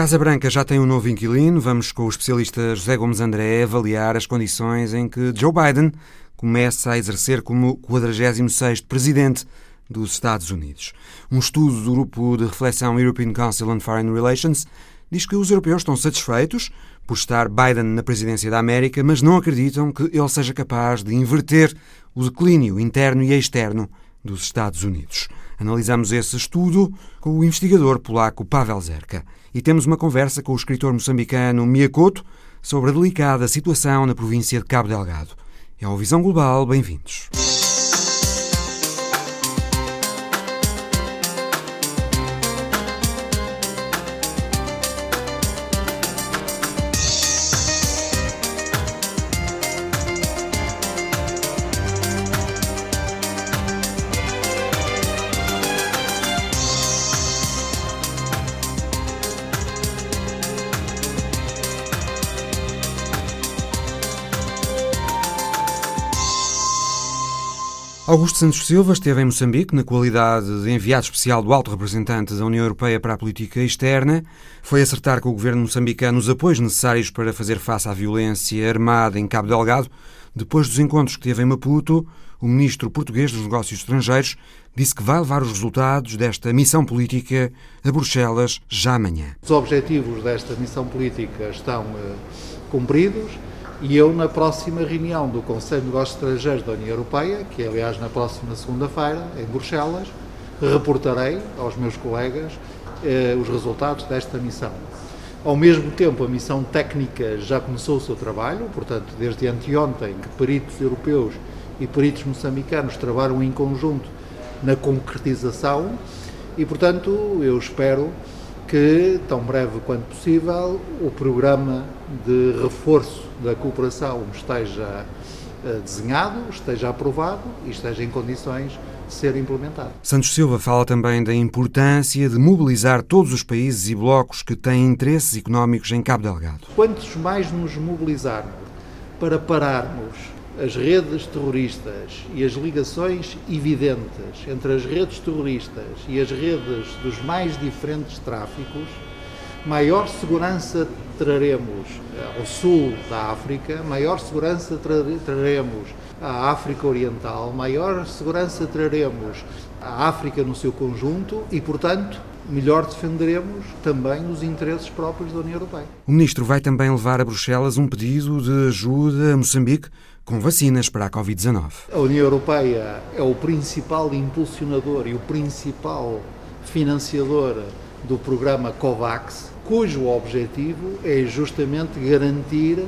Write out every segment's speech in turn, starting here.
Casa Branca já tem um novo inquilino. Vamos com o especialista José Gomes André avaliar as condições em que Joe Biden começa a exercer como 46º presidente dos Estados Unidos. Um estudo do grupo de reflexão European Council on Foreign Relations diz que os europeus estão satisfeitos por estar Biden na presidência da América, mas não acreditam que ele seja capaz de inverter o declínio interno e externo dos Estados Unidos. Analisamos esse estudo com o investigador polaco Pavel Zerka e temos uma conversa com o escritor moçambicano Miyakoto sobre a delicada situação na província de Cabo Delgado. É o Visão Global, bem-vindos. Augusto Santos Silva esteve em Moçambique na qualidade de enviado especial do Alto Representante da União Europeia para a Política Externa. Foi acertar com o governo moçambicano os apoios necessários para fazer face à violência armada em Cabo Delgado. Depois dos encontros que teve em Maputo, o ministro português dos Negócios Estrangeiros disse que vai levar os resultados desta missão política a Bruxelas já amanhã. Os objetivos desta missão política estão uh, cumpridos e eu, na próxima reunião do Conselho de Negócios Estrangeiros da União Europeia, que é aliás na próxima segunda-feira, em Bruxelas, reportarei aos meus colegas eh, os resultados desta missão. Ao mesmo tempo, a missão técnica já começou o seu trabalho, portanto, desde anteontem que peritos europeus e peritos moçambicanos trabalham em conjunto na concretização e, portanto, eu espero que, tão breve quanto possível, o programa de reforço da cooperação esteja eh, desenhado, esteja aprovado e esteja em condições de ser implementado. Santos Silva fala também da importância de mobilizar todos os países e blocos que têm interesses económicos em Cabo Delgado. Quantos mais nos mobilizarmos para pararmos as redes terroristas e as ligações evidentes entre as redes terroristas e as redes dos mais diferentes tráficos, maior segurança traremos ao sul da África, maior segurança traremos à África Oriental, maior segurança traremos à África no seu conjunto e, portanto, melhor defenderemos também os interesses próprios da União Europeia. O ministro vai também levar a Bruxelas um pedido de ajuda a Moçambique com vacinas para a Covid-19. A União Europeia é o principal impulsionador e o principal financiador do programa COVAX, cujo objetivo é justamente garantir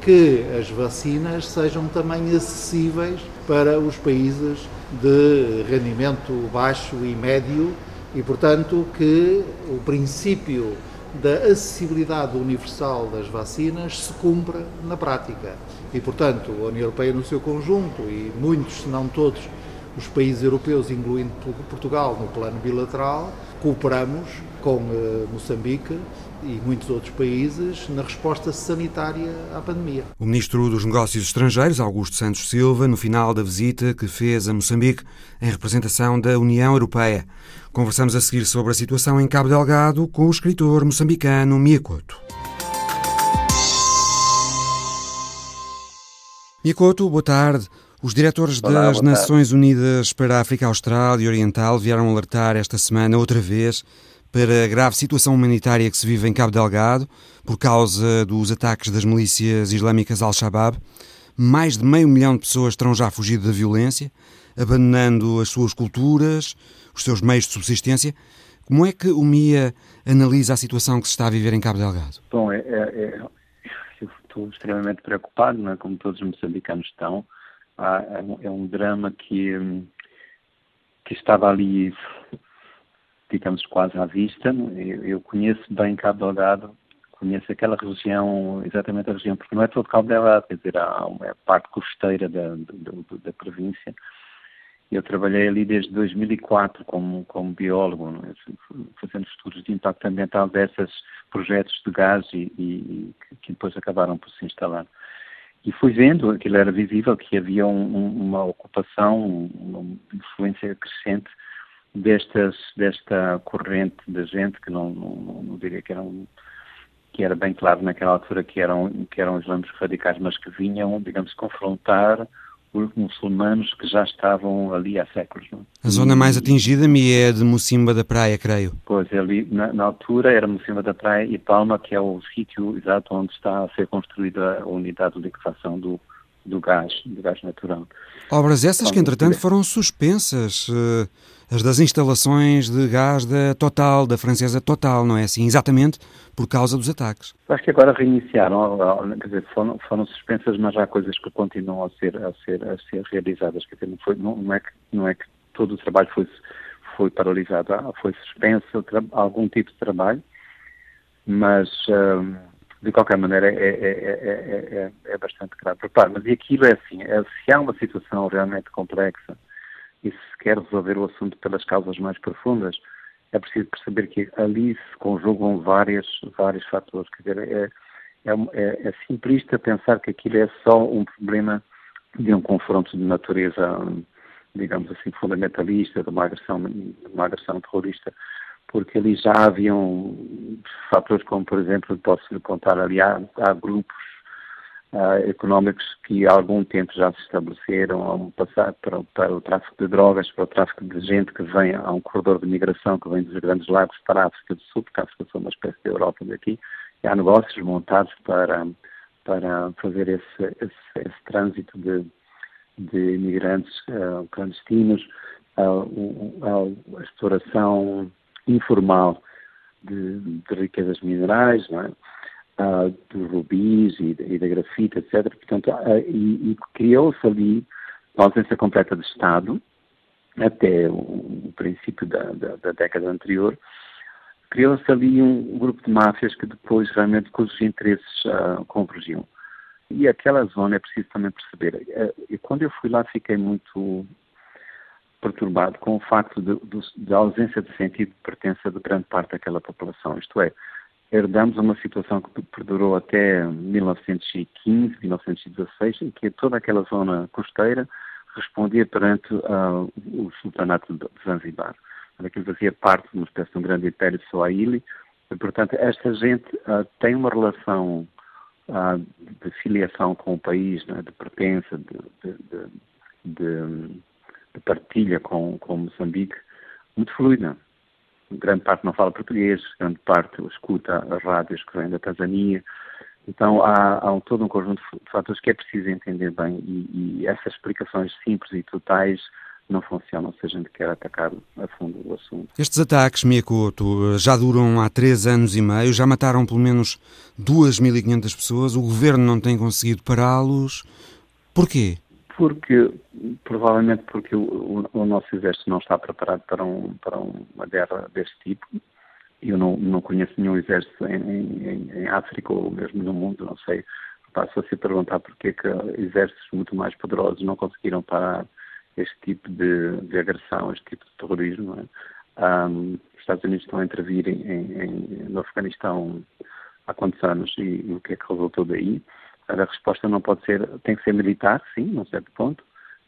que as vacinas sejam também acessíveis para os países de rendimento baixo e médio e, portanto, que o princípio da acessibilidade universal das vacinas se cumpra na prática. E, portanto, a União Europeia no seu conjunto e muitos, se não todos, os países europeus, incluindo Portugal, no plano bilateral, cooperamos com uh, Moçambique e muitos outros países na resposta sanitária à pandemia. O ministro dos Negócios Estrangeiros, Augusto Santos Silva, no final da visita que fez a Moçambique em representação da União Europeia. Conversamos a seguir sobre a situação em Cabo Delgado com o escritor moçambicano Miyakoto. Miyakoto, boa tarde. Os diretores Olá, das Nações Unidas para a África Austral e Oriental vieram alertar esta semana outra vez para a grave situação humanitária que se vive em Cabo Delgado por causa dos ataques das milícias islâmicas Al-Shabaab. Mais de meio milhão de pessoas terão já fugido da violência, abandonando as suas culturas, os seus meios de subsistência. Como é que o MIA analisa a situação que se está a viver em Cabo Delgado? Bom, é, é, é eu estou extremamente preocupado, não é? como todos os moçambicanos estão é, um, é um drama que, que estava ali, digamos, quase à vista. Eu, eu conheço bem Cabo Delgado, conheço aquela região, exatamente a região, porque não é todo Cabo Delgado, quer dizer, uma parte costeira da, da, da província. Eu trabalhei ali desde 2004 como, como biólogo, é? fazendo estudos de impacto ambiental desses projetos de gás e, e, que depois acabaram por se instalar e fui vendo, aquilo era visível, que havia um, uma ocupação, uma influência crescente destas, desta corrente de gente que não, não, não diria que eram que era bem claro naquela altura que eram que eram islâmicos radicais, mas que vinham, digamos, confrontar os muçulmanos que já estavam ali há séculos. Não? A zona mais atingida-me é de Mocimba da Praia, creio. Pois, ali na, na, altura era Mocimba da Praia e Palma, que é o sítio exato onde está a ser construída a unidade de liquefação do, do gás, do gás natural. Obras essas que, entretanto, foram suspensas. Uh, as das instalações de gás da Total, da francesa Total, não é assim? Exatamente por causa dos ataques. Acho que agora reiniciaram, quer dizer, foram, foram suspensas, mas há coisas que continuam a ser, a ser, a ser realizadas. Quer dizer, não, foi, não, não, é que, não é que todo o trabalho foi, foi paralisado, foi suspenso algum tipo de trabalho, mas. Hum, de qualquer maneira é, é, é, é, bastante grave. Mas e aquilo é assim, se há uma situação realmente complexa e se quer resolver o assunto pelas causas mais profundas, é preciso perceber que ali se conjugam várias, vários fatores. Quer dizer, é, é, é, simplista pensar que aquilo é só um problema de um confronto de natureza, digamos assim, fundamentalista, de uma agressão, de uma agressão terrorista porque ali já haviam fatores como, por exemplo, posso contar ali, há, há grupos uh, económicos que há algum tempo já se estabeleceram passar para, para, o tráfico de drogas, para o tráfico de gente que vem a um corredor de migração que vem dos grandes lagos para a África do Sul, porque a África do Sul é uma espécie de Europa daqui, e há negócios montados para, para fazer esse, esse, esse trânsito de, de imigrantes uh, clandestinos, uh, a exploração informal de, de riquezas minerais, não é? Uh, dos rubis e, e, da grafite, etc. Portanto, uh, e, e criou-se ali a ausência completa de Estado, até o, o princípio da, da, da, década anterior, criou-se ali um, grupo de máfias que depois realmente cujos interesses uh, convergiam. E aquela zona é preciso também perceber. Uh, quando eu fui lá fiquei muito perturbado com o facto de ausência de sentido de pertença de grande parte daquela população. Isto é, herdamos uma situação que perdurou até 1915, 1916, em que toda aquela zona costeira respondia perante uh, o sultanato de Zanzibar. Aquilo fazia parte de uma espécie de um grande império de Swahili. E, portanto, esta gente uh, tem uma relação uh, de filiação com o país, né, de pertença, de, de, de de partilha com, com Moçambique muito fluida. Grande parte não fala português, grande parte escuta as rádios que vêm da Tanzânia. Então há, há um, todo um conjunto de fatores que é preciso entender bem e, e essas explicações simples e totais não funcionam se a gente quer atacar a fundo o assunto. Estes ataques, Miyakoto, já duram há três anos e meio, já mataram pelo menos 2.500 pessoas, o governo não tem conseguido pará-los. Porquê? Porque, provavelmente porque o, o, nosso exército não está preparado para, um, para uma guerra deste tipo. Eu não, não conheço nenhum exército em, em, em África ou mesmo no mundo, não sei. Passo a se perguntar porque é que exércitos muito mais poderosos não conseguiram parar este tipo de, de agressão, este tipo de terrorismo. É? Um, os Estados Unidos estão a intervir em, em, no Afeganistão há quantos anos e, e o que é que resultou daí? A resposta não pode ser, tem que ser militar, sim, num certo ponto,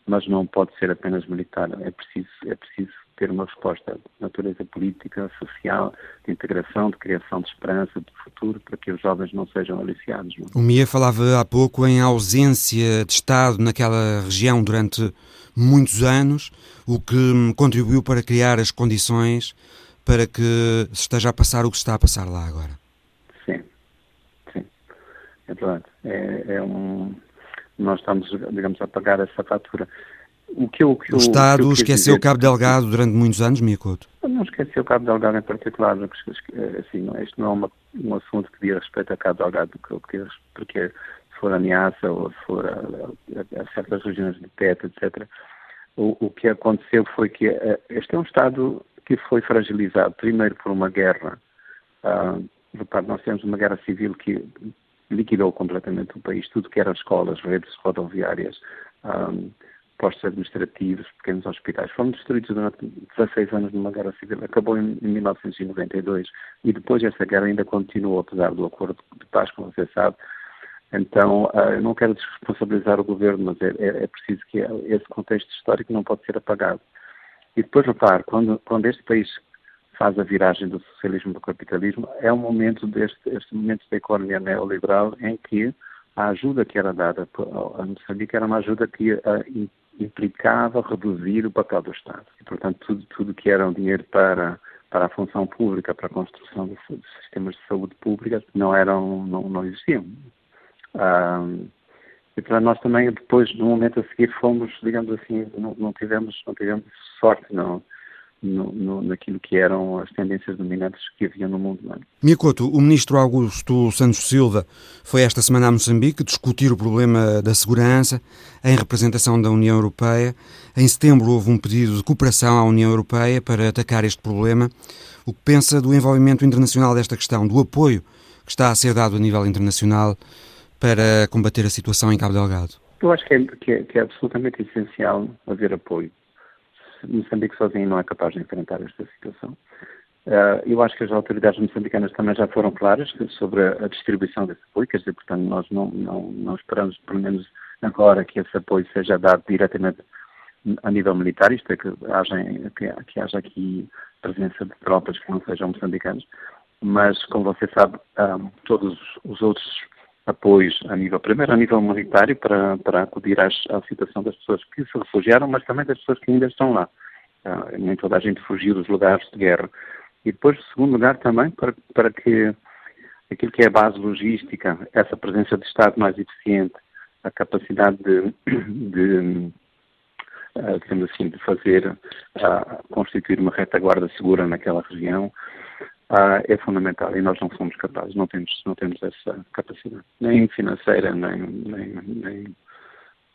mas não pode ser apenas militar. É preciso, é preciso ter uma resposta de natureza política, social, de integração, de criação de esperança, de futuro, para que os jovens não sejam aliciados. Não? É? O Mia falava há pouco em ausência de Estado naquela região durante muitos anos, o que contribuiu para criar as condições para que se esteja a passar o que se está a passar lá agora. É verdade. É, é um, nós estamos, digamos, a pagar essa fatura. O, que eu, que eu, o Estado esqueceu dizer... Cabo Delgado durante muitos anos, Miyakoto? Não esqueceu Cabo Delgado em particular, assim, não, isto não é uma, um assunto que diz respeito a Cabo Delgado, porque, porque se for ameaça ou se for a, a, a certas regiões de teto, etc., o, o, que aconteceu foi que uh, este é um Estado que foi fragilizado, primeiro por uma guerra. Uh, repare, nós temos uma guerra civil que liquidou completamente o país, tudo que era escolas, redes rodoviárias, um, postos administrativos, pequenos hospitais, foram destruídos durante 16 anos numa guerra civil. Acabou em, em 1992 e depois essa guerra ainda continuou, apesar do acordo de paz, como você sabe. Então, uh, eu não quero desresponsabilizar o governo, mas é, é, é preciso que esse contexto histórico não pode ser apagado. E depois, repare, quando, quando este país faz a viragem do socialismo para o capitalismo, é um momento deste este momento da economia neoliberal em que a ajuda que era dada a Moçambique era uma ajuda que implicava reduzir o papel do Estado. E, portanto, tudo, tudo que era um dinheiro para para a função pública, para a construção de, de sistemas de saúde pública, não eram, não, não existiam. E para nós também, depois, no momento a seguir, fomos, digamos assim, não, não tivemos, não tivemos sorte, não, no, no, naquilo que eram as tendências dominantes que havia no mundo. Não é? Miyakoto, o ministro Augusto Santos Silva foi esta semana a Moçambique discutir o problema da segurança em representação da União Europeia. Em setembro houve um pedido de cooperação à União Europeia para atacar este problema. O que pensa do envolvimento internacional desta questão, do apoio que está a ser dado a nível internacional para combater a situação em Cabo Delgado? Eu acho que é, que é, que é absolutamente essencial haver apoio Moçambique sozinho não é capaz de enfrentar esta situação. Uh, eu acho que as autoridades moçambicanas também já foram claras sobre a, distribuição desse apoio, quer dizer, portanto, nós não, não, não esperamos, pelo menos agora, que esse apoio seja dado diretamente a nível militar, isto é, que haja, que, que haja aqui presença de tropas que não sejam moçambicanas, mas, como você sabe, um, todos os outros apoios a nível, primeiro a nível humanitário para, para acudir às, à situação das pessoas que se refugiaram, mas também das pessoas que ainda estão lá. Uh, nem toda a gente fugiu dos lugares de guerra. E depois, em segundo lugar, também para, para que aquilo que é a base logística, essa presença de Estado mais eficiente, a capacidade de, de digamos assim, de fazer, uh, constituir uma retaguarda segura naquela região, ah, é fundamental e nós não somos capazes, não temos, não temos essa capacidade, nem financeira, nem, nem, nem,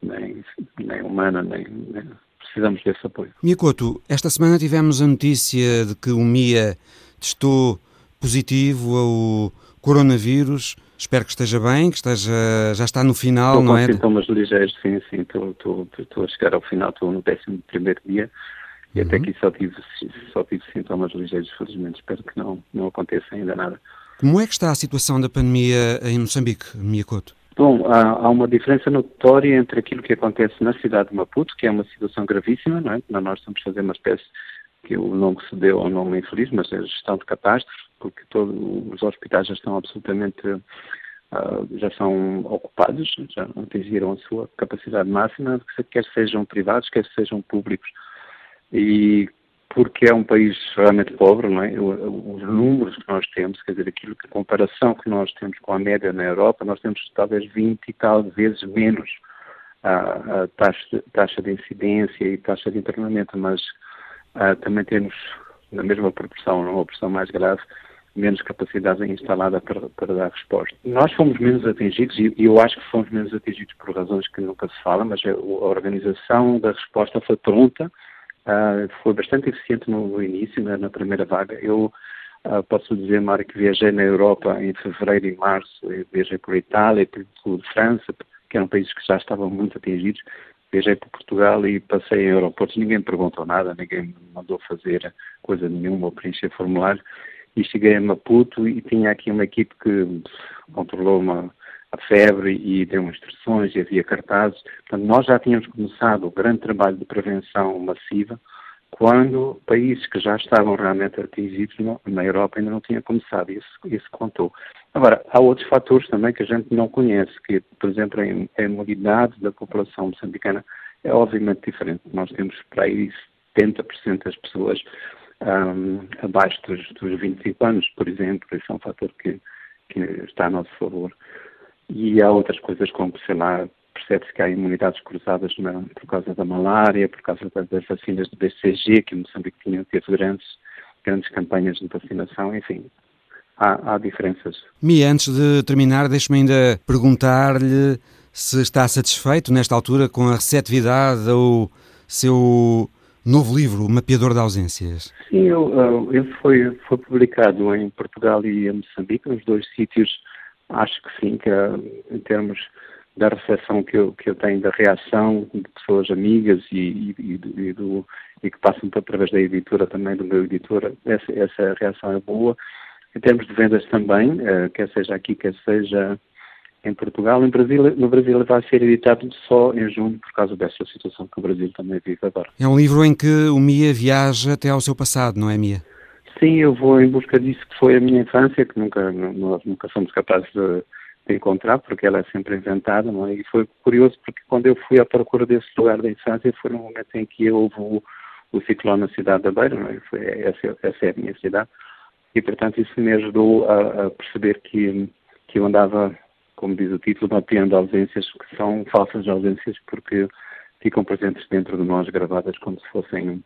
nem, nem humana, nem, nem, precisamos desse apoio. Miyakoto, esta semana tivemos a notícia de que o MIA testou positivo ao coronavírus. Espero que esteja bem, que esteja, já está no final, estou não é? Com sintomas ligeiros, sim, sim, estou, estou, estou a chegar ao final, estou no 11 primeiro dia e uhum. até aqui só tive, só tive sintomas ligeiros, felizmente. Espero que não, não aconteça ainda nada. Como é que está a situação da pandemia em Moçambique, Miyakoto? Bom, há, há, uma diferença notória entre aquilo que acontece na cidade de Maputo, que é uma situação gravíssima, não é? Nós estamos a fazer uma espécie que o nome se deu ao nome infeliz, mas é gestão de catástrofe, porque todos os hospitais já estão absolutamente, uh, já são ocupados, já atingiram a sua capacidade máxima, quer sejam privados, quer sejam públicos e porque é um país realmente pobre, não é? Os números que nós temos, quer dizer, aquilo que a comparação que nós temos com a média na Europa, nós temos talvez 20 e tal vezes menos a, a taxa, taxa de incidência e taxa de internamento, mas a, também temos, na mesma proporção, numa proporção mais grave, menos capacidade instalada para, para dar resposta. Nós fomos menos atingidos, e eu acho que fomos menos atingidos por razões que nunca se fala, mas a, a organização da resposta foi pronta, Uh, foi bastante eficiente no, no início, na, na, primeira vaga. Eu uh, posso dizer, Mário, que viajei na Europa em fevereiro e março, viajei por Itália, por França, que eram países que já estavam muito atingidos. Viajei por Portugal e passei em aeroportos. Ninguém me perguntou nada, ninguém me mandou fazer coisa nenhuma ou preencher formulário. E cheguei a Maputo e tinha aqui uma equipe que controlou uma, a febre e deu instruções e havia cartazes. Portanto, nós já tínhamos começado o grande trabalho de prevenção massiva quando países que já estavam realmente atingidos na Europa ainda não tinham começado. Isso, isso contou. Agora, há outros fatores também que a gente não conhece, que, por exemplo, a imunidade da população moçambicana é obviamente diferente. Nós temos para aí 70% das pessoas um, abaixo dos, dos 25 anos, por exemplo. Esse é um fator que, que está a nosso favor. E há outras coisas como, sei lá, percebe-se que há imunidades cruzadas na, por causa da malária, por causa das vacinas do BCG, que Moçambique tinha, teve grandes, grandes campanhas de vacinação, enfim, há, há diferenças. Mia, antes de terminar, deixe-me ainda perguntar-lhe se está satisfeito, nesta altura, com a receptividade ao seu novo livro, O Mapeador de Ausências. Sim, eu, ele foi, foi publicado em Portugal e em Moçambique, nos dois sítios acho que sim, que em termos da recepção que eu, que eu tenho da reação de pessoas amigas e, e, e, do, e que passam através da editora também, do meu editor, essa, essa reação é boa. Em termos de vendas também, uh, quer seja aqui, quer seja em Portugal. Em Brasil, no Brasil vai ser editado só em junho, por causa dessa situação que o Brasil também vive agora. É um livro em que o Mia viaja até ao seu passado, não é, Mia? Sim, eu vou em busca disso que foi a minha infância, que nunca, nós nunca somos capazes de, de encontrar, porque ela é sempre inventada, não é? E foi curioso porque quando eu fui à procura desse lugar da infância foi no momento em que houve o, o ciclone na cidade da Beira, não é? Foi, essa, essa é a minha cidade. E, portanto, isso me ajudou a, a perceber que, que eu andava como diz o título, mapeando ausências que são falsas ausências porque ficam presentes dentro de nós, gravadas como se fossem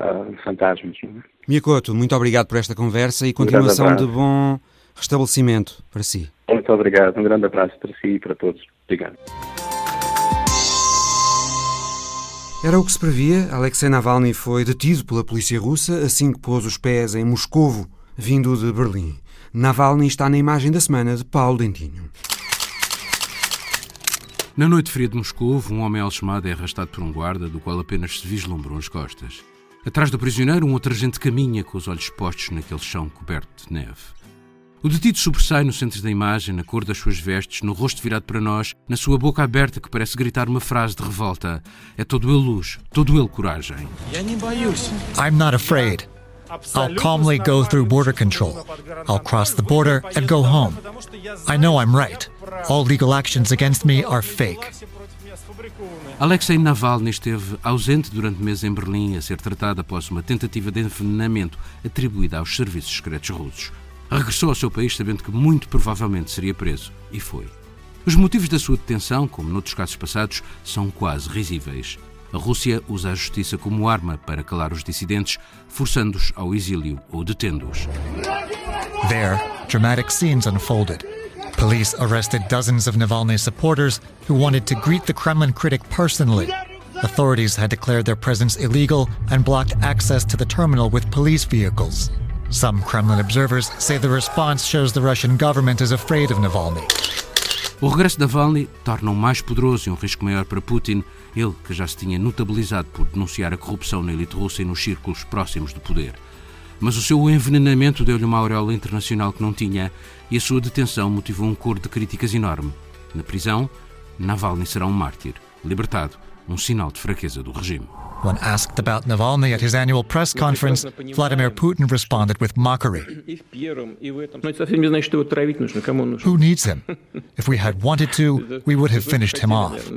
uh, fantasmas. É? Miyakoto, muito obrigado por esta conversa e continuação de bom restabelecimento para si. Muito obrigado, um grande abraço para si e para todos. Obrigado. Era o que se previa. Alexei Navalny foi detido pela polícia russa assim que pôs os pés em Moscovo, vindo de Berlim. Navalny está na imagem da semana de Paulo Dentinho. Na noite fria de Moscou, um homem algemado é arrastado por um guarda, do qual apenas se vislumbram as costas. Atrás do prisioneiro, um outro agente caminha com os olhos postos naquele chão coberto de neve. O detido sobressai no centro da imagem, na cor das suas vestes, no rosto virado para nós, na sua boca aberta que parece gritar uma frase de revolta. É todo ele luz, todo ele coragem. I'm not afraid. I'll calmly go through border control. I'll cross the border and go home. I know I'm right. All legal actions against me are fake. Alexei Navalny esteve ausente durante meses em Berlim a ser tratado após uma tentativa de envenenamento atribuída aos serviços secretos russos. Regressou ao seu país sabendo que muito provavelmente seria preso, e foi. Os motivos da sua detenção, como noutros casos passados, são quase risíveis. A Rússia usa a justiça como arma para calar os dissidentes, forçando-os ao exílio ou detendo-os. There, dramatic scenes unfolded. Police arrested dozens of Navalny supporters who wanted to greet the Kremlin critic personally. Authorities had declared their presence illegal and blocked access to the terminal with police vehicles. Some Kremlin observers say the response shows the Russian government is afraid of Navalny. O regresso de Navalny torna-o mais poderoso e um risco maior para Putin, ele que já se tinha notabilizado por denunciar a corrupção na elite russa e nos círculos próximos do poder. Mas o seu envenenamento deu-lhe uma auréola internacional que não tinha e a sua detenção motivou um coro de críticas enorme. Na prisão, Navalny será um mártir. Libertado, um sinal de fraqueza do regime. When asked about Navalny at his annual press conference, Vladimir Putin responded with mockery. Who needs him? If we had wanted to, we would have finished him off.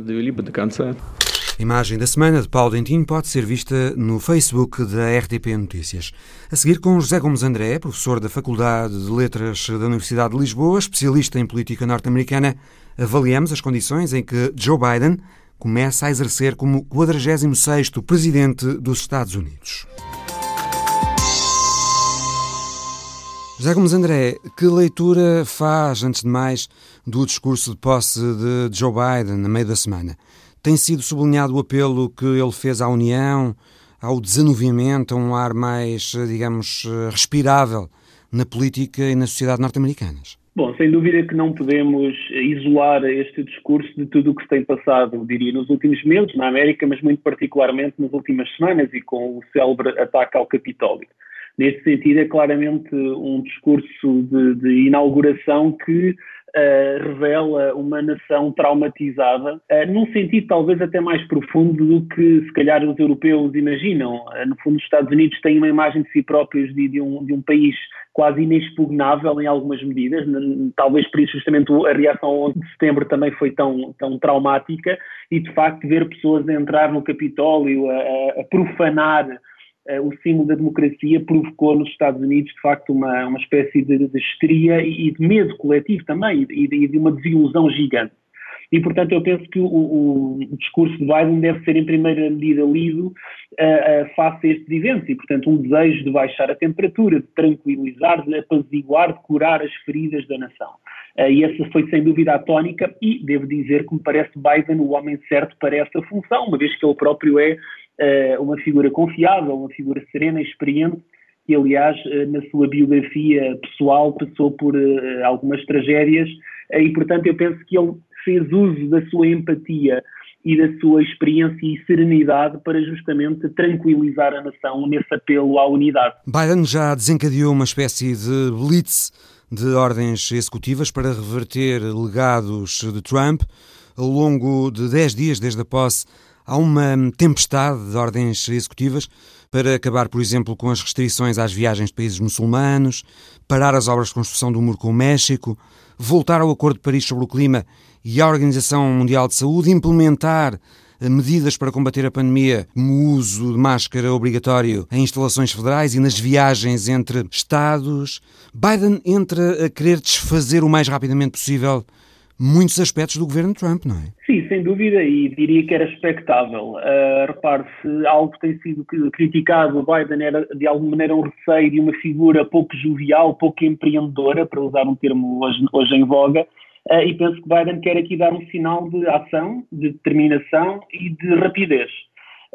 A imagem da semana de Paulo Dentinho pode ser vista no Facebook da RTP Notícias. A seguir com José Gomes André, professor da Faculdade de Letras da Universidade de Lisboa, especialista em política norte-americana, avaliamos as condições em que Joe Biden começa a exercer como 46º presidente dos Estados Unidos. José Gomes André, que leitura faz, antes de mais, do discurso de posse de Joe Biden na meio da semana? Tem sido sublinhado o apelo que ele fez à União, ao desanuviamento, a um ar mais, digamos, respirável na política e na sociedade norte-americanas? Bom, sem dúvida que não podemos isolar este discurso de tudo o que se tem passado, diria, nos últimos meses na América, mas muito particularmente nas últimas semanas e com o célebre ataque ao Capitólio. Neste sentido, é claramente um discurso de, de inauguração que Uh, revela uma nação traumatizada, uh, num sentido talvez até mais profundo do que se calhar os europeus imaginam. Uh, no fundo, os Estados Unidos têm uma imagem de si próprios de, de, um, de um país quase inexpugnável em algumas medidas, talvez por isso justamente a reação ao 11 de setembro também foi tão, tão traumática e de facto ver pessoas entrar no Capitólio a, a profanar o símbolo da democracia provocou nos Estados Unidos de facto uma, uma espécie de, de histeria e, de medo coletivo também e de, e de uma desilusão gigante. E, portanto, eu penso que o, o, o, discurso de Biden deve ser, em primeira medida, lido uh, uh, face a estes eventos. E, portanto, um desejo de baixar a temperatura, de tranquilizar, de apaziguar, de curar as feridas da nação. Uh, e essa foi, sem dúvida, a tónica. E devo dizer que me parece Biden o homem certo para essa função, uma vez que ele próprio é uma figura confiável, uma figura serena e experiente que, aliás, na sua biografia pessoal passou por algumas tragédias e, portanto, eu penso que ele fez uso da sua empatia e da sua experiência e serenidade para justamente tranquilizar a nação nesse apelo à unidade. Biden já desencadeou uma espécie de blitz de ordens executivas para reverter legados de Trump. Ao longo de 10 dias desde a posse, há uma tempestade de ordens executivas para acabar, por exemplo, com as restrições às viagens de países muçulmanos, parar as obras de construção do muro com o México, voltar ao Acordo de Paris sobre o Clima e à Organização Mundial de Saúde, implementar medidas para combater a pandemia, como o uso de máscara obrigatório em instalações federais e nas viagens entre Estados. Biden entra a querer desfazer o mais rapidamente possível muitos aspectos do governo Trump, não é? Sim, sem dúvida, e diria que era expectável. Uh, Repare-se, algo que tem sido criticado, Biden era de alguma maneira um receio de uma figura pouco jovial, pouco empreendedora, para usar um termo hoje, hoje em voga, Uh, e penso que Biden quer aqui dar um sinal de ação, de determinação e de rapidez.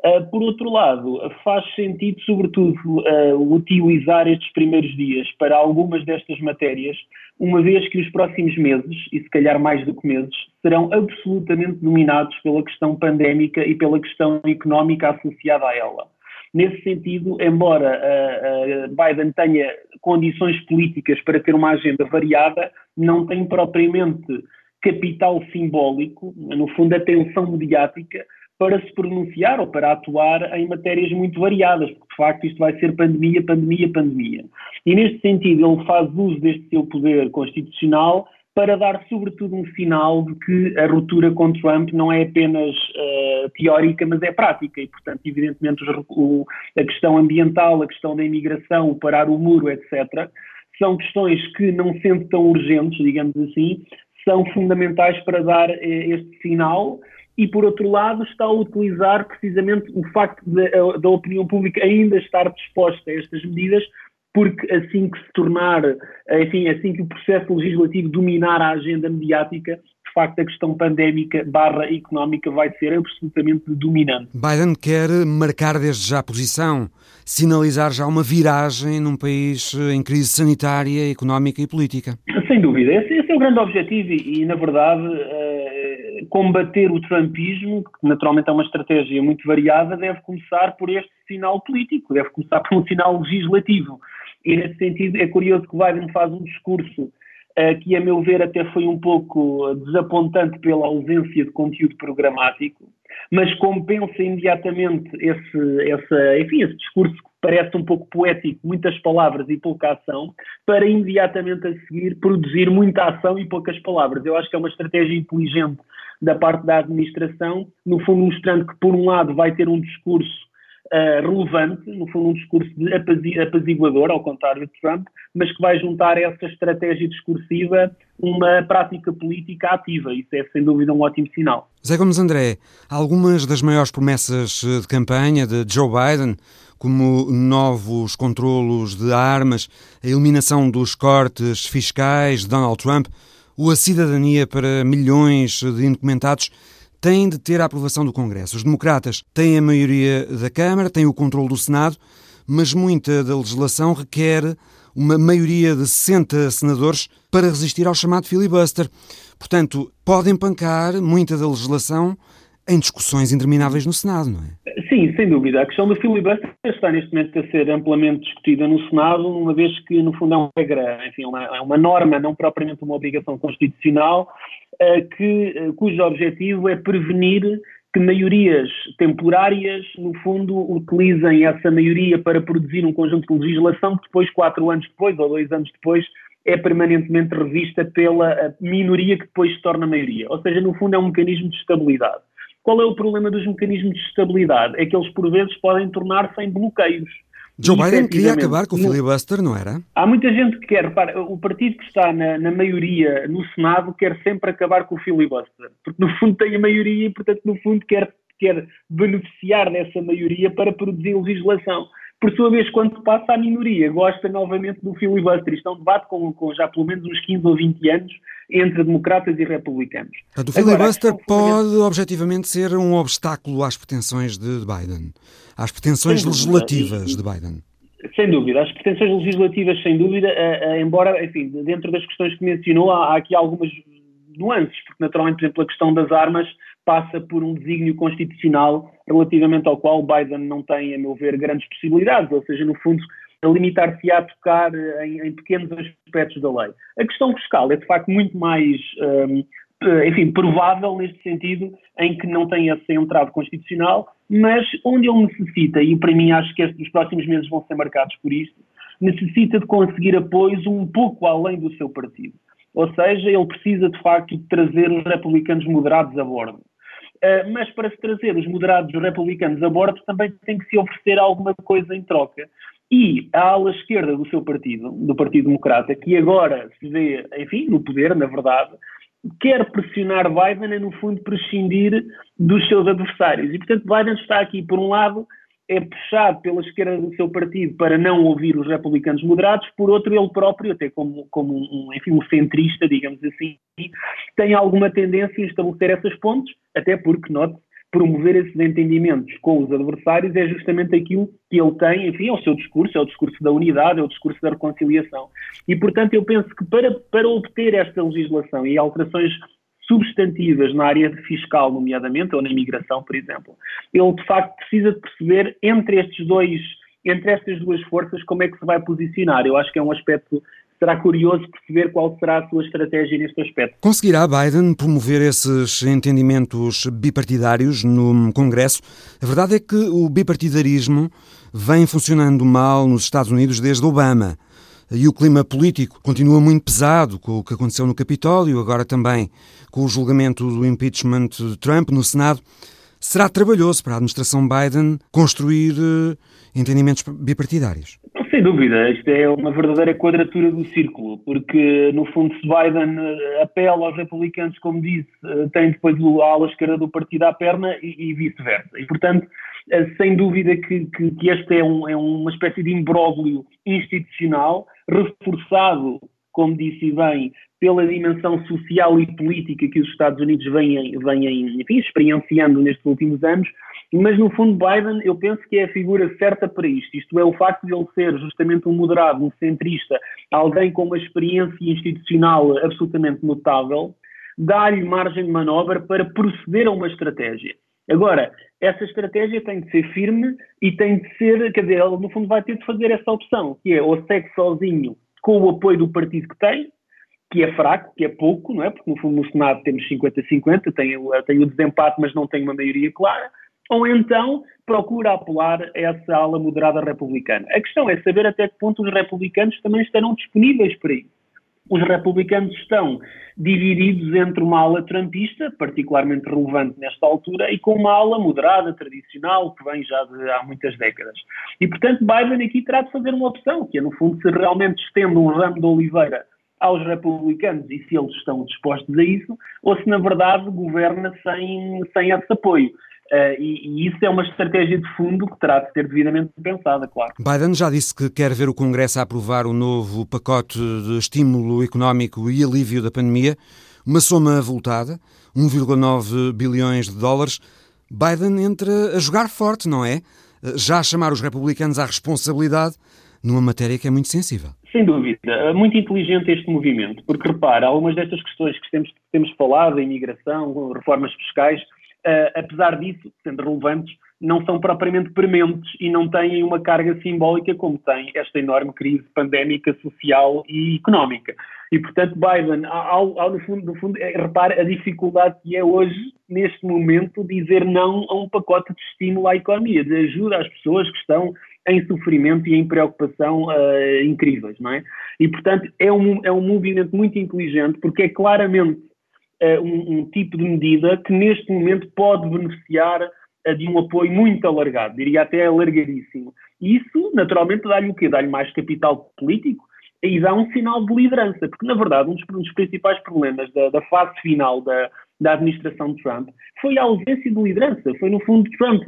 Uh, por outro lado, faz sentido, sobretudo, uh, utilizar estes primeiros dias para algumas destas matérias, uma vez que os próximos meses, e se calhar mais do que meses, serão absolutamente dominados pela questão pandémica e pela questão económica associada a ela. Nesse sentido, embora uh, uh, Biden tenha condições políticas para ter uma agenda variada, não tem propriamente capital simbólico, no fundo, atenção mediática para se pronunciar ou para atuar em matérias muito variadas, porque de facto isto vai ser pandemia, pandemia, pandemia. E neste sentido, ele faz uso deste seu poder constitucional para dar, sobretudo, um sinal de que a ruptura com Trump não é apenas uh, teórica, mas é prática. E, portanto, evidentemente, o, a questão ambiental, a questão da imigração, o parar o muro, etc., são questões que, não sendo tão urgentes, digamos assim, são fundamentais para dar uh, este sinal. E, por outro lado, está a utilizar precisamente o facto da opinião pública ainda estar disposta a estas medidas porque assim que se tornar, enfim, assim que o processo legislativo dominar a agenda mediática, de facto a questão pandémica barra económica vai ser absolutamente dominante. Biden quer marcar desde já a posição, sinalizar já uma viragem num país em crise sanitária, económica e política. Sem dúvida, esse, esse é o grande objetivo e, e na verdade, combater o trumpismo, que naturalmente é uma estratégia muito variada, deve começar por este sinal político, deve começar por um sinal legislativo. E nesse sentido é curioso que o Biden faz um discurso uh, que, a meu ver, até foi um pouco desapontante pela ausência de conteúdo programático, mas compensa imediatamente esse, esse, enfim, esse discurso que parece um pouco poético, muitas palavras e pouca ação, para imediatamente a seguir produzir muita ação e poucas palavras. Eu acho que é uma estratégia inteligente da parte da administração, no fundo mostrando que, por um lado, vai ter um discurso uh, relevante, no fundo um discurso apaziguador, ao contrário de Trump, mas que vai juntar essa estratégia discursiva uma prática política ativa. Isso é, sem dúvida, um ótimo sinal. Zé Gomes André, algumas das maiores promessas eh, de campanha de Joe Biden, como novos controlos de armas, a eliminação dos cortes fiscais de Donald Trump, ou a cidadania para milhões de indocumentados, têm de ter a aprovação do Congresso. Os democratas têm a maioria da Câmara, têm o controle do Senado, mas muita da legislação requer uma maioria de 60 senadores para resistir ao chamado filibuster. Portanto, podem pancar muita da legislação em discussões intermináveis no Senado, não é? Sim, sem dúvida. A questão do filibuster está neste momento a ser amplamente discutida no Senado, uma vez que, no fundo, é uma regra, enfim, uma, é uma norma, não propriamente uma obrigação constitucional, que, cujo objetivo é prevenir que maiorias temporárias, no fundo, utilizem essa maioria para produzir um conjunto de legislação que depois, quatro anos depois ou dois anos depois, é permanentemente revista pela minoria que depois se torna maioria. Ou seja, no fundo, é um mecanismo de estabilidade. Qual é o problema dos mecanismos de estabilidade? É que eles, por vezes, podem tornar-se em bloqueios. Joe Biden queria acabar com o filibuster, não era? Há muita gente que quer, repara, o partido que está na, na, maioria no Senado quer sempre acabar com o filibuster, porque no fundo tem a maioria e, portanto, no fundo quer, quer beneficiar dessa maioria para produzir legislação. Por sua vez, quando passa a minoria, gosta novamente do filibuster. Isto é um debate com, com já pelo menos uns 15 ou 20 anos entre democratas e republicanos. o filibuster pode, objetivamente, ser um obstáculo às pretensões de Biden às pretensões legislativas de Biden. Sem dúvida, as pretensões legislativas, sem dúvida, uh, uh, embora, enfim, dentro das questões que mencionou, há, há, aqui algumas nuances, porque naturalmente, por exemplo, a questão das armas passa por um desígnio constitucional relativamente ao qual Biden não tem, a meu ver, grandes possibilidades, ou seja, no fundo, limitar-se a tocar em, em, pequenos aspectos da lei. A questão fiscal é de facto muito mais, um, enfim, provável neste sentido, em que não tem esse entrave constitucional, mas onde ele necessita, e para mim acho que estes próximos meses vão ser marcados por isto, necessita de conseguir apoios um pouco além do seu partido. Ou seja, ele precisa de facto de trazer os republicanos moderados a bordo. Uh, mas para se trazer os moderados republicanos a bordo também tem que se oferecer alguma coisa em troca. E a ala esquerda do seu partido, do Partido Democrata, que agora se vê, enfim, no poder, na verdade, quer pressionar Biden é, no fundo, prescindir dos seus adversários. E, portanto, Biden está aqui, por um lado, é puxado pela esquerda do seu partido para não ouvir os republicanos moderados, por outro, ele próprio, até como, como um, enfim, um centrista, digamos assim, tem alguma tendência em estabelecer essas pontes, até porque, note, promover esses entendimentos com os adversários é justamente aquilo que ele tem, enfim, é o seu discurso, é o discurso da unidade, é o discurso da reconciliação. E, portanto, eu penso que para, para obter esta legislação e alterações substantivas na área fiscal, nomeadamente, ou na imigração, por exemplo, ele de facto precisa de perceber entre estes dois, entre estas duas forças, como é que se vai posicionar. Eu acho que é um aspecto será curioso perceber qual será a sua estratégia neste aspecto. Conseguirá Biden promover esses entendimentos bipartidários no Congresso? A verdade é que o bipartidarismo vem funcionando mal nos Estados Unidos desde Obama. E o clima político continua muito pesado com o que aconteceu no Capitólio, agora também com o julgamento do impeachment de Trump no Senado. Será trabalhoso para a administração Biden construir uh, entendimentos bipartidários? Sem dúvida, isto é uma verdadeira quadratura do círculo, porque no fundo se Biden eh, apela aos republicanos, como disse, eh, tem depois a ala esquerda do partido à perna e, e vice-versa. E portanto, sem dúvida que, que, que este é, um, é uma espécie de imbróglio institucional reforçado, como disse bem, pela dimensão social e política que os Estados Unidos vêm, vêm enfim, experienciando nestes últimos anos, mas no fundo Biden eu penso que é a figura certa para isto, isto é o facto de ele ser justamente um moderado, um centrista, alguém com uma experiência institucional absolutamente notável, dá-lhe margem de manobra para proceder a uma estratégia. Agora, essa estratégia tem de ser firme e tem de ser, quer dizer, ele no fundo vai ter de fazer essa opção, que é ou segue sozinho com o apoio do partido que tem, que é fraco, que é pouco, não é? Porque no fundo no Senado temos 50-50, tem, tem o desempate, mas não tem uma maioria clara, ou então procura apelar a essa ala moderada republicana. A questão é saber até que ponto os republicanos também estarão disponíveis para isso. Os republicanos estão divididos entre uma ala trumpista, particularmente relevante nesta altura, e com uma ala moderada, tradicional, que vem já de há muitas décadas. E, portanto, Biden aqui terá de fazer uma opção, que é, no fundo, se realmente estende um ramo de oliveira aos republicanos e se eles estão dispostos a isso, ou se, na verdade, governa sem, sem esse apoio. Uh, e, e, isso é uma estratégia de fundo que terá de ser devidamente pensada, claro. Biden já disse que quer ver o Congresso aprovar o novo pacote de estímulo económico e alívio da pandemia, uma soma avultada, 1,9 bilhões de dólares. Biden entra a jogar forte, não é? Eh, já a chamar os republicanos à responsabilidade numa matéria que é muito sensível. Sem dúvida. É muito inteligente este movimento, porque repara, algumas destas questões que temos, temos falado, a imigração, reformas fiscais, uh, apesar disso, sendo relevantes, não são propriamente prementes e não têm uma carga simbólica como tem esta enorme crise pandémica, social e económica. E, portanto, Biden, ao, ao no fundo, no fundo é, repare a dificuldade que é hoje, neste momento, dizer não a um pacote de estímulo à economia, de ajuda às pessoas que estão em sofrimento e em preocupação uh, incríveis, não é? E, portanto, é um, é um movimento muito inteligente, porque é claramente uh, um, um, tipo de medida que neste momento pode beneficiar uh, de um apoio muito alargado, diria até alargadíssimo. E isso, naturalmente, dá-lhe o quê? Dá-lhe mais capital político e dá um sinal de liderança, porque, na verdade, um dos, um dos principais problemas da, da fase final da, da administração de Trump foi a ausência de liderança. Foi, no fundo, Trump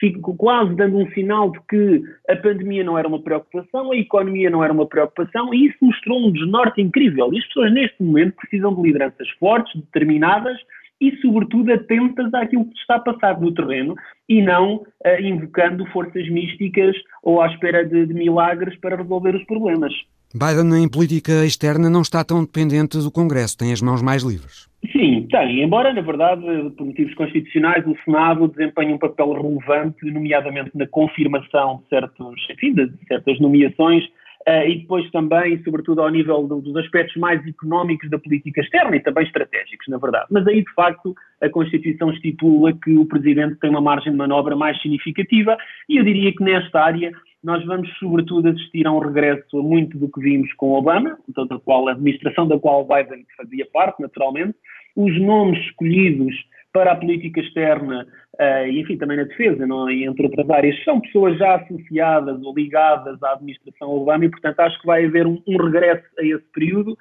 ficou quase dando um sinal de que a pandemia não era uma preocupação, a economia não era uma preocupação, e isso mostrou um desnorte incrível. E as pessoas, neste momento, precisam de lideranças fortes, determinadas e, sobretudo, atentas àquilo que está a passar no terreno e não uh, invocando forças místicas ou à espera de, de milagres para resolver os problemas. Biden, em política externa, não está tão dependente do Congresso, tem as mãos mais livres. Sim, tem. Embora, na verdade, por motivos constitucionais, o Senado desempenhe um papel relevante, nomeadamente na confirmação de, certos, enfim, de certas nomeações Uh, e depois também, sobretudo, ao nível do, dos aspectos mais económicos da política externa e também estratégicos, na verdade. Mas aí, de facto, a Constituição estipula que o Presidente tem uma margem de manobra mais significativa e eu diria que nesta área nós vamos, sobretudo, assistir a um regresso a muito do que vimos com Obama, da qual, a administração da qual Biden fazia parte, naturalmente. Os nomes escolhidos para a política externa uh, e, enfim, também na defesa, não? É? entre outras áreas, são pessoas já associadas ou ligadas à administração Obama e, portanto, acho que vai haver um, um regresso a esse período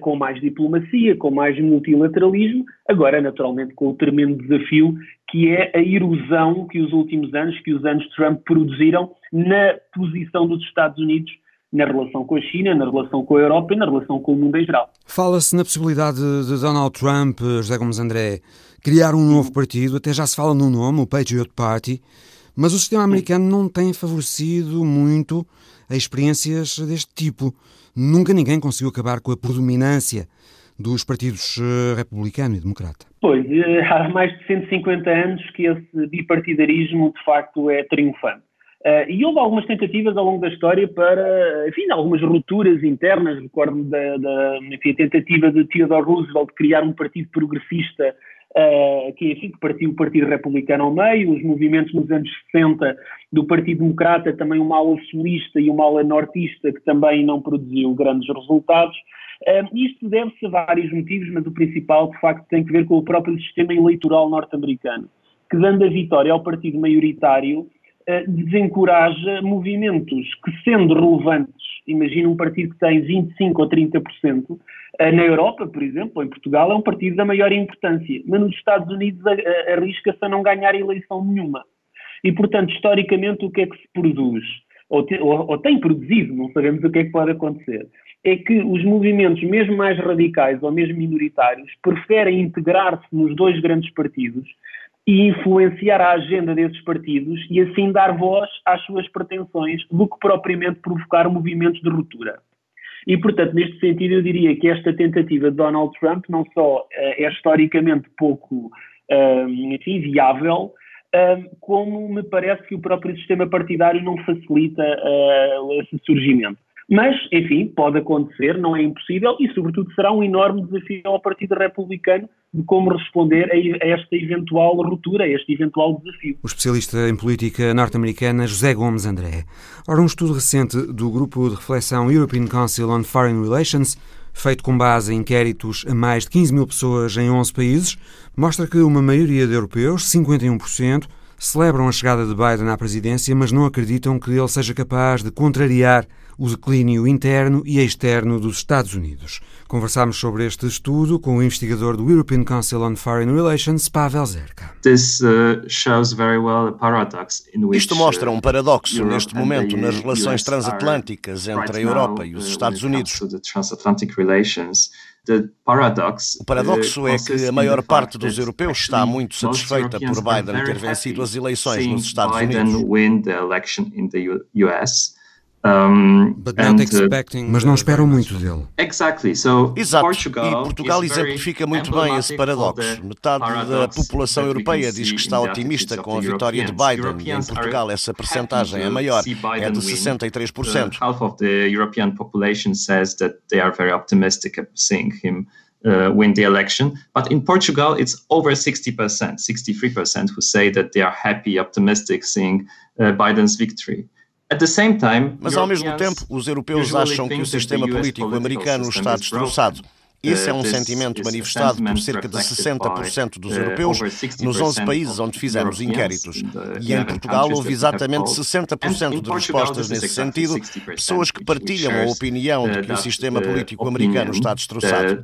com mais diplomacia, com mais multilateralismo, agora, naturalmente, com o tremendo desafio que é a erosão que os últimos anos, que os anos Trump produziram na posição dos Estados Unidos na relação com a China, na relação com a Europa e na relação com o mundo em geral. Fala-se na possibilidade de Donald Trump, José Gomes André, criar um novo partido, até já se fala no nome, o Patriot Party, mas o sistema americano não tem favorecido muito a experiências deste tipo. Nunca ninguém conseguiu acabar com a predominância dos partidos eh, republicano e democrata. Pois, eh, há mais de 150 anos que esse bipartidarismo de facto é triunfante. Uh, e houve algumas tentativas ao longo da história para, enfim, algumas rupturas internas. Recordo da, da enfim, tentativa de Theodore Roosevelt de criar um partido progressista uh, que, enfim, que partiu o Partido Republicano ao meio, os movimentos nos anos 60 do Partido Democrata, também uma ala solista e uma ala nortista que também não produziu grandes resultados. Uh, isto deve-se a vários motivos, mas o principal, de facto, tem que ver com o próprio sistema eleitoral norte-americano, que dando a vitória ao partido maioritário, desencoraja movimentos que, sendo relevantes, imagina um partido que tem 25% ou 30%, eh, na Europa, por exemplo, em Portugal, é um partido da maior importância, mas nos Estados Unidos arrisca-se a não ganhar eleição nenhuma. E, portanto, historicamente, o que é que se produz? Ou, te, ou, ou tem produzido, não sabemos o que é que pode acontecer. É que os movimentos, mesmo mais radicais ou mesmo minoritários, preferem integrar-se nos dois grandes partidos e influenciar a agenda desses partidos e assim dar voz às suas pretensões do que propriamente provocar movimentos de ruptura. E, portanto, neste sentido, eu diria que esta tentativa de Donald Trump não só uh, é historicamente pouco uh, enfim, viável, uh, como me parece que o próprio sistema partidário não facilita esse surgimento. Mas, enfim, pode acontecer, não é impossível e, sobretudo, será um enorme desafio ao Partido Republicano de como responder a esta eventual ruptura, a este eventual desafio. O especialista em política norte-americana José Gomes André. Ora, um estudo recente do grupo de reflexão European Council on Foreign Relations, feito com base em inquéritos a mais de 15 mil pessoas em 11 países, mostra que uma maioria de europeus, 51%, celebram a chegada de Biden à presidência, mas não acreditam que ele seja capaz de contrariar o declínio interno e externo dos Estados Unidos. Conversámos sobre este estudo com o investigador do European Council on Foreign Relations, Pavel Zerka. Uh, Isto mostra um uh, paradoxo neste momento nas relações transatlânticas entre a Europa e os uh, Estados Unidos. O paradoxo é que a maior parte dos europeus está muito satisfeita por Biden ter vencido as eleições nos Estados Unidos. Uh, mas não esperam muito dele. Exato. E Portugal exemplifica muito bem esse paradoxo. Metade da população europeia diz que está otimista com a vitória de Biden e em Portugal essa percentagem é maior, é de 63%. Half of the European population says that they are very optimistic of seeing him Uh, win the election. But in Portugal, it's over 60%, 63% who say that they are happy, optimistic seeing uh, Biden's victory. Mas ao mesmo tempo, os europeus acham que o sistema político americano está destroçado. Esse é um sentimento manifestado por cerca de 60% dos europeus nos 11 países onde fizemos inquéritos. E em Portugal houve exatamente 60% de respostas nesse sentido, pessoas que partilham a opinião de que o sistema político americano está destroçado.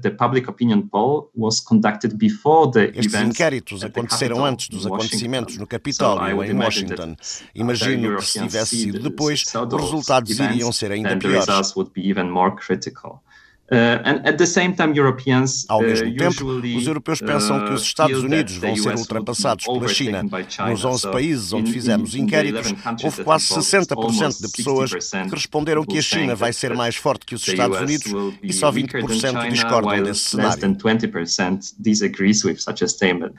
Estes inquéritos aconteceram antes dos acontecimentos no Capitólio, em Washington. Imagino que se tivesse sido depois, os resultados iriam ser ainda piores. Uh, and at the same time, Europeans, Ao mesmo uh, tempo, os europeus pensam que os uh, Estados Unidos vão ser ultrapassados pela China. Nos 11 países onde fizemos inquéritos, houve quase 60% de pessoas que responderam que a China vai ser mais forte que os Estados Unidos e só 20% discordam desse cenário.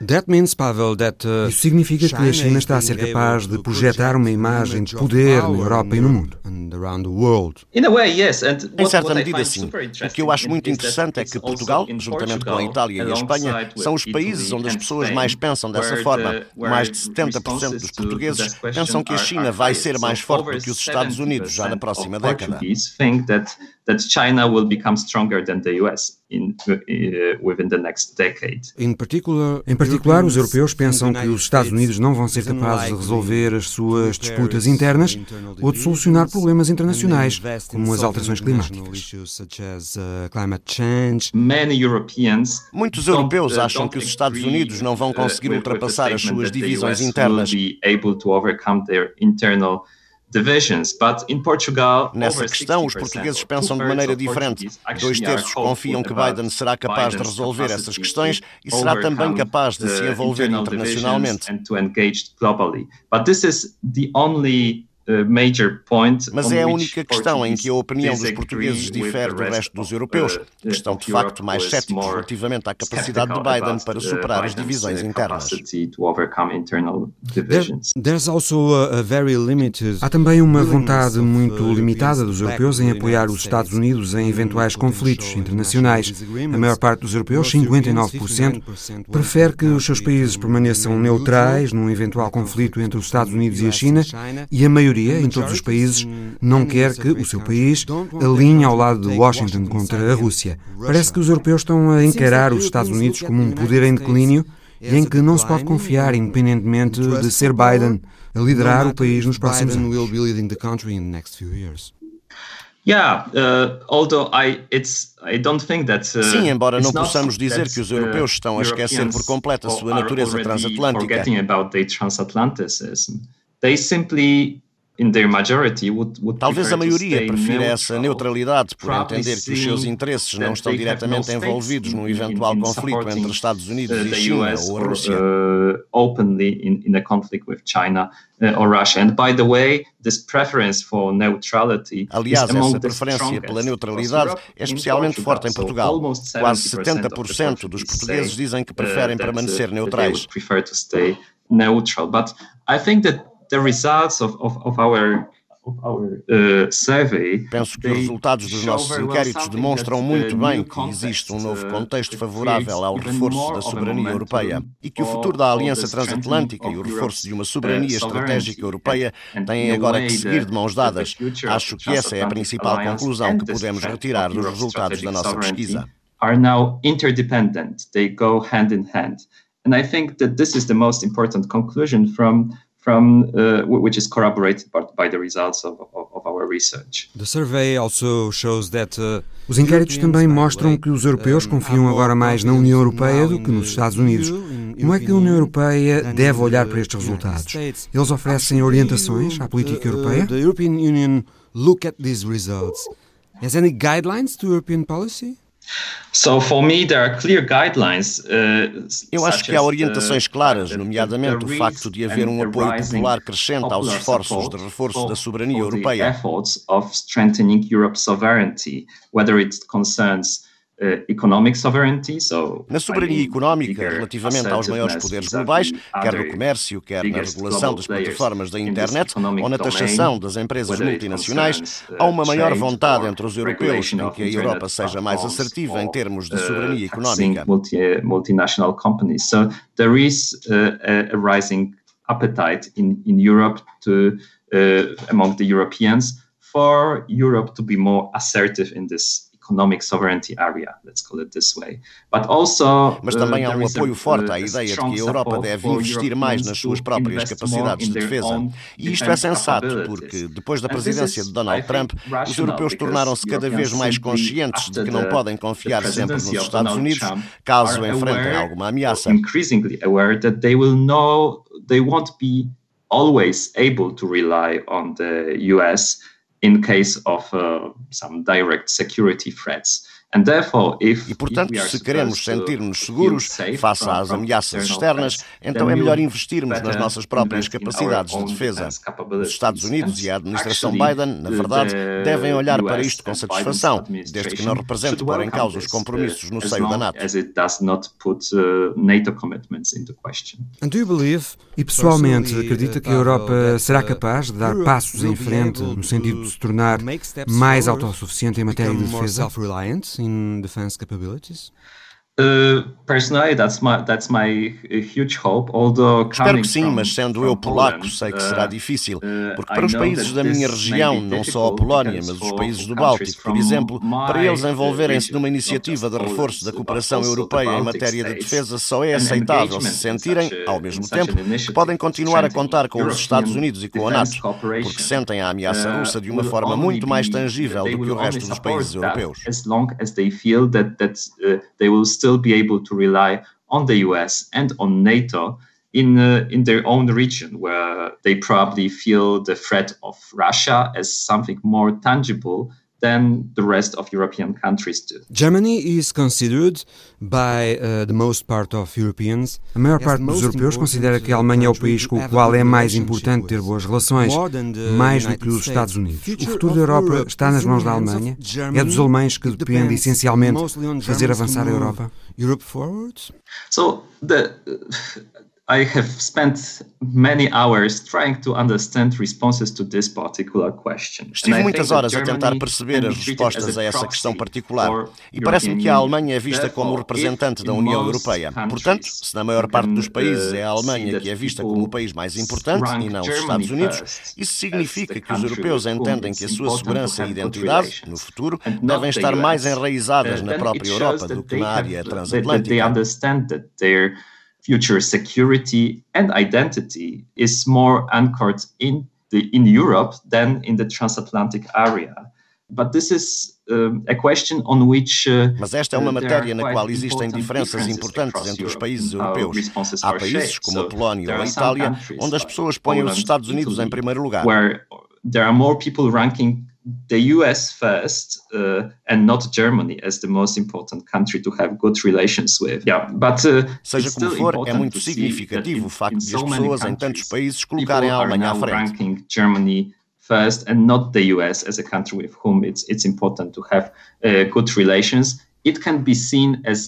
That means, Pavel, that, uh, Isso significa que a China está a ser capaz de projetar uma imagem de poder na Europa e no mundo. Em certa medida, sim. O que eu acho muito interessante é que Portugal, juntamente com a Itália e a Espanha, são os países onde as pessoas mais pensam dessa forma. Mais de 70% dos portugueses pensam que a China vai ser mais forte do que os Estados Unidos já na próxima década. That China will become stronger than the US in, uh, within the next decade. In particular, em particular, os europeus pensam que os Estados Unidos não vão ser capazes de resolver as suas disputas internas ou de solucionar problemas internacionais, como as alterações climáticas. Muitos europeus uh, acham que os Estados Unidos não vão uh, conseguir ultrapassar as suas divisões internas. Nessa questão, os portugueses pensam de maneira diferente. Dois terços confiam que Biden será capaz de resolver essas questões e será também capaz de se envolver internacionalmente. Mas é a única questão em que a opinião dos portugueses difere do resto dos europeus, que estão de facto mais céticos relativamente à capacidade de Biden para superar as divisões internas. Há também uma vontade muito limitada dos europeus em apoiar os Estados Unidos em eventuais conflitos internacionais. A maior parte dos europeus, 59%, prefere que os seus países permaneçam neutrais num eventual conflito entre os Estados Unidos e a China, e a maioria maioria, em todos os países, não quer que o seu país alinhe ao lado de Washington contra a Rússia. Parece que os europeus estão a encarar os Estados Unidos como um poder em declínio e em que não se pode confiar, independentemente de ser Biden a liderar o país nos próximos anos. Uh, uh, Sim, embora não possamos dizer que os uh, europeus estão a esquecer por completo a sua natureza transatlântica. They simply Talvez a maioria prefira essa neutralidade por entender que os seus interesses não estão diretamente envolvidos num eventual conflito entre Estados Unidos e China ou a Rússia. openly in, in a conflict with China uh, or Russia. And by the way, this preference for neutrality Aliás, essa preferência pela neutralidade é especialmente forte em Portugal. Quase 70% dos portugueses dizem que preferem uh, permanecer neutrais. neutral. But I think that the results of, of, of our uh, Penso que os resultados dos nossos inquéritos demonstram muito bem que existe um novo uh, contexto favorável ao reforço da soberania europeia e que o futuro da Aliança Transatlântica e o reforço de uma soberania uh, estratégica europeia têm agora que seguir de mãos dadas. Acho que essa é a principal conclusão que podemos retirar dos resultados da nossa pesquisa. Are now interdependent. They go hand in hand. And I think that this is the most important conclusion from from uh, which is corroborated by the results of, of, of our research. The survey also shows that uh, os inquéritos também mostram que os europeus confiam agora mais na União Europeia do que nos Estados Unidos. Como é que a União Europeia deve olhar para estes resultados? Eles oferecem orientações à política europeia? The European Union look at these results. Has any guidelines to European policy? Uh, Eu acho que há orientações claras, nomeadamente o facto de haver um apoio popular crescente aos esforços de reforço da soberania europeia. Na soberania económica, relativamente aos maiores poderes globais, quer no comércio, quer na regulação das plataformas da internet ou na taxação das empresas multinacionais, há uma maior vontade entre os europeus em que a Europa seja mais assertiva em termos de soberania económica. Multinational companies. So there is a rising appetite in, in Europe to, uh, among the Europeans for Europe to be more assertive in this economic sovereignty area, let's call it this way. But also, Mas também há uh, um apoio forte à ideia de que a Europa deve investir mais nas suas próprias capacidades de defesa. E isto é sensato, porque depois da presidência de Donald Trump, os europeus tornaram-se cada vez mais conscientes de que não podem confiar sempre nos Estados Unidos caso enfrentem alguma ameaça. Increasingly aware that they will know they won't be always able to rely on the US in case of uh, some direct security threats. E, portanto, se queremos sentir-nos seguros face às ameaças externas, então é melhor investirmos nas nossas próprias capacidades de defesa. Os Estados Unidos e a administração Biden, na verdade, devem olhar para isto com satisfação, desde que não represente pôr em causa os compromissos no seio da NATO. E pessoalmente, acredita que a Europa será capaz de dar passos em frente no sentido de se tornar mais autossuficiente em matéria de defesa? In defense capabilities? Uh, personally, that's my that's my huge hope. Although Espero que sim, mas sendo eu polaco, sei que será uh, difícil, uh, porque para os países da minha região, não só a Polónia, mas os países do Báltico, por exemplo, para eles envolverem-se numa iniciativa de reforço da cooperação europeia em matéria de defesa, só é aceitável se sentirem, ao mesmo tempo, que podem continuar a contar com os Estados Unidos e com a NATO, porque sentem a ameaça russa de uma forma muito mais tangível do que o resto dos países europeus still be able to rely on the US and on NATO in uh, in their own region, where they probably feel the threat of Russia as something more tangible than the rest of European countries do. Germany is considered by uh, the most part of Europeans. A maior parte dos europeus considera que a Alemanha é o país com o qual é mais importante ter boas relações, mais do que os Estados Unidos. O futuro da Europa está nas mãos da Alemanha. É dos alemães que depende essencialmente fazer avançar a Europa. Europe forward. So the I have spent many hours trying to understand responses to this particular question. Estive muitas horas a tentar perceber as respostas a essa questão particular e parece-me que a Alemanha é vista como representante da União Europeia. Portanto, se na maior parte dos países é a Alemanha que é vista como o país mais importante e não os Estados Unidos, isso significa que os europeus entendem que a sua segurança e identidade, no futuro, devem estar mais enraizadas na própria Europa do que na área transatlântica future security and identity is more anchored in the in Europe than in the transatlantic area. But this is a question on which, uh, Mas esta é uma matéria na qual existem diferenças importantes entre os países europeus. Há países como a Polónia ou a Itália onde as pessoas põem os Estados Unidos em primeiro lugar. Where there are more people ranking the US first uh, and not Germany as the most important country to have good relations with. Yeah, but uh, seja como for, é muito significativo o facto de as pessoas em tantos países colocarem a Alemanha à frente. Ranking Germany first and not the US as a country with whom it's it's important to have uh, good relations.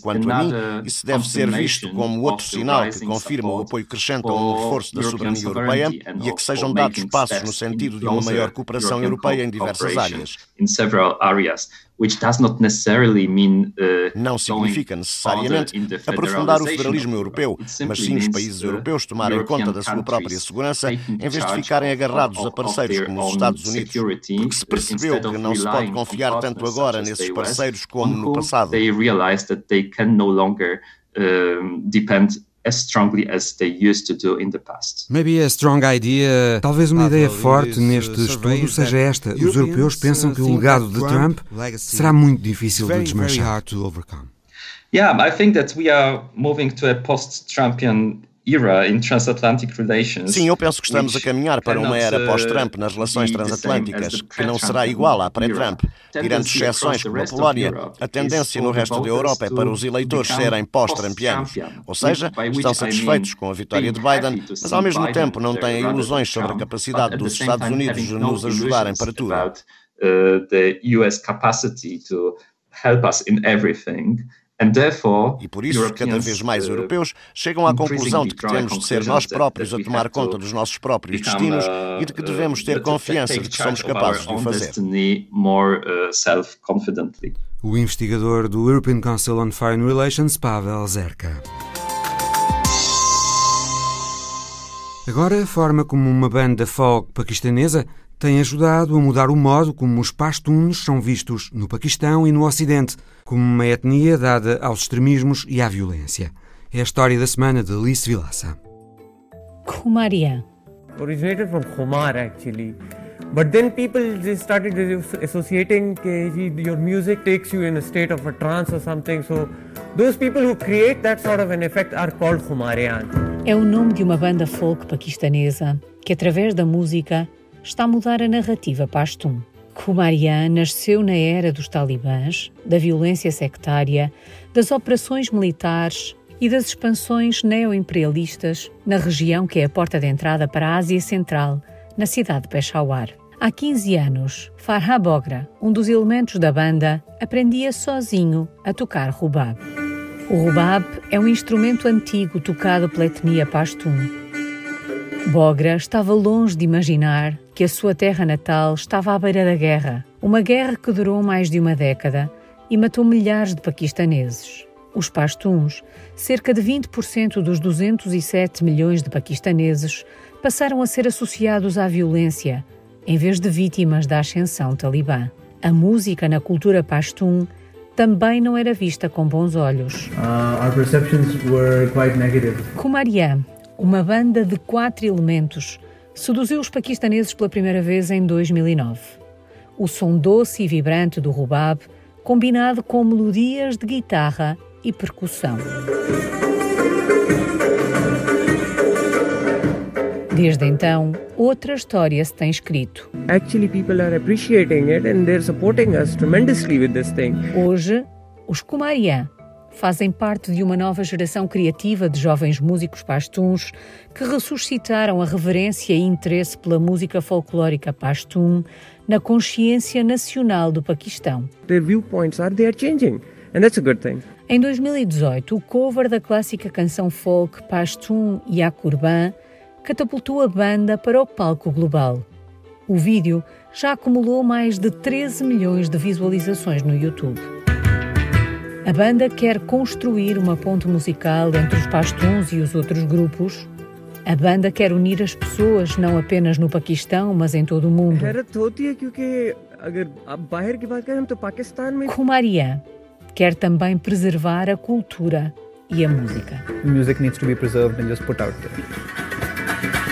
Quanto a mim, isso deve ser visto como outro sinal que confirma o apoio crescente a um reforço da soberania europeia e a que sejam dados passos no sentido de uma maior cooperação europeia em diversas áreas. Which does not necessarily mean, uh, não significa necessariamente aprofundar o federalismo europeu, mas sim os países europeus tomarem conta da sua própria segurança em vez de ficarem agarrados a parceiros como os Estados Unidos, porque se percebeu que não se pode confiar tanto agora nesses parceiros como no passado. They realize that they can no longer depend as strongly as they used to do in the past. Maybe a strong idea, talvez uma ideia forte neste estudo seja esta. Os europeus pensam que o legado de Trump será muito difícil de desmanchar. Yeah, I think that we are moving to a post-Trumpian Sim, eu penso que estamos a caminhar para uma era pós-Trump nas relações transatlânticas, que não será igual à pré-Trump. Tirando exceções como a Polónia, a tendência no resto da Europa é para os eleitores serem pós-trumpianos. Ou seja, estão satisfeitos com a vitória de Biden, mas ao mesmo tempo não têm ilusões sobre a capacidade dos Estados Unidos de nos ajudarem para tudo. Uh. E por isso, cada vez mais uh, europeus chegam à conclusão de que temos de ser nós próprios a tomar conta dos nossos próprios destinos e de que devemos ter confiança de que somos capazes de o fazer. Uh, o investigador do European Council on Foreign Relations, Pavel Zerka. Agora, a forma como uma banda folk paquistanesa tem ajudado a mudar o modo como os pastuns são vistos no Paquistão e no Ocidente, como uma etnia dada aos extremismos e à violência. É a história da semana de Alice Vilaça. Khumaria. Originated from Khumar actually. But then people just started associating your music takes you in a state of a trance or something. So those people who create that sort of an effect are called Khumarian. É o nome de uma banda folk paquistanesa que através da música está a mudar a narrativa pastum. Kumarian nasceu na era dos talibãs, da violência sectária, das operações militares e das expansões neoimperialistas na região que é a porta de entrada para a Ásia Central, na cidade de Peshawar. Há 15 anos, Farha Bogra, um dos elementos da banda, aprendia sozinho a tocar rubab. O rubab é um instrumento antigo tocado pela etnia Pashtun. Bogra estava longe de imaginar que a sua terra natal estava à beira da guerra, uma guerra que durou mais de uma década e matou milhares de paquistaneses. Os pastuns, cerca de 20% dos 207 milhões de paquistaneses, passaram a ser associados à violência, em vez de vítimas da ascensão talibã. A música na cultura pashtun também não era vista com bons olhos. Uh, our perceptions were quite negative. Kumarian, uma banda de quatro elementos, seduziu os paquistaneses pela primeira vez em 2009. O som doce e vibrante do rubab, combinado com melodias de guitarra e percussão. Desde então, outra história se tem escrito. Actually, people are appreciating it and they're supporting us tremendously with this thing. Hoje, os Kumarian fazem parte de uma nova geração criativa de jovens músicos pastuns que ressuscitaram a reverência e interesse pela música folclórica pashtun na consciência nacional do Paquistão. Their viewpoints are they are changing and that's a good thing. Em 2018, o cover da clássica canção folk Pashtun Yakurban catapultou a banda para o palco global. O vídeo já acumulou mais de 13 milhões de visualizações no YouTube. A banda quer construir uma ponte musical entre os pastuns e os outros grupos. A banda quer unir as pessoas não apenas no Paquistão, mas em todo o mundo. Kumarian quer também preservar a cultura e a música. Music needs to be preserved and just put out there.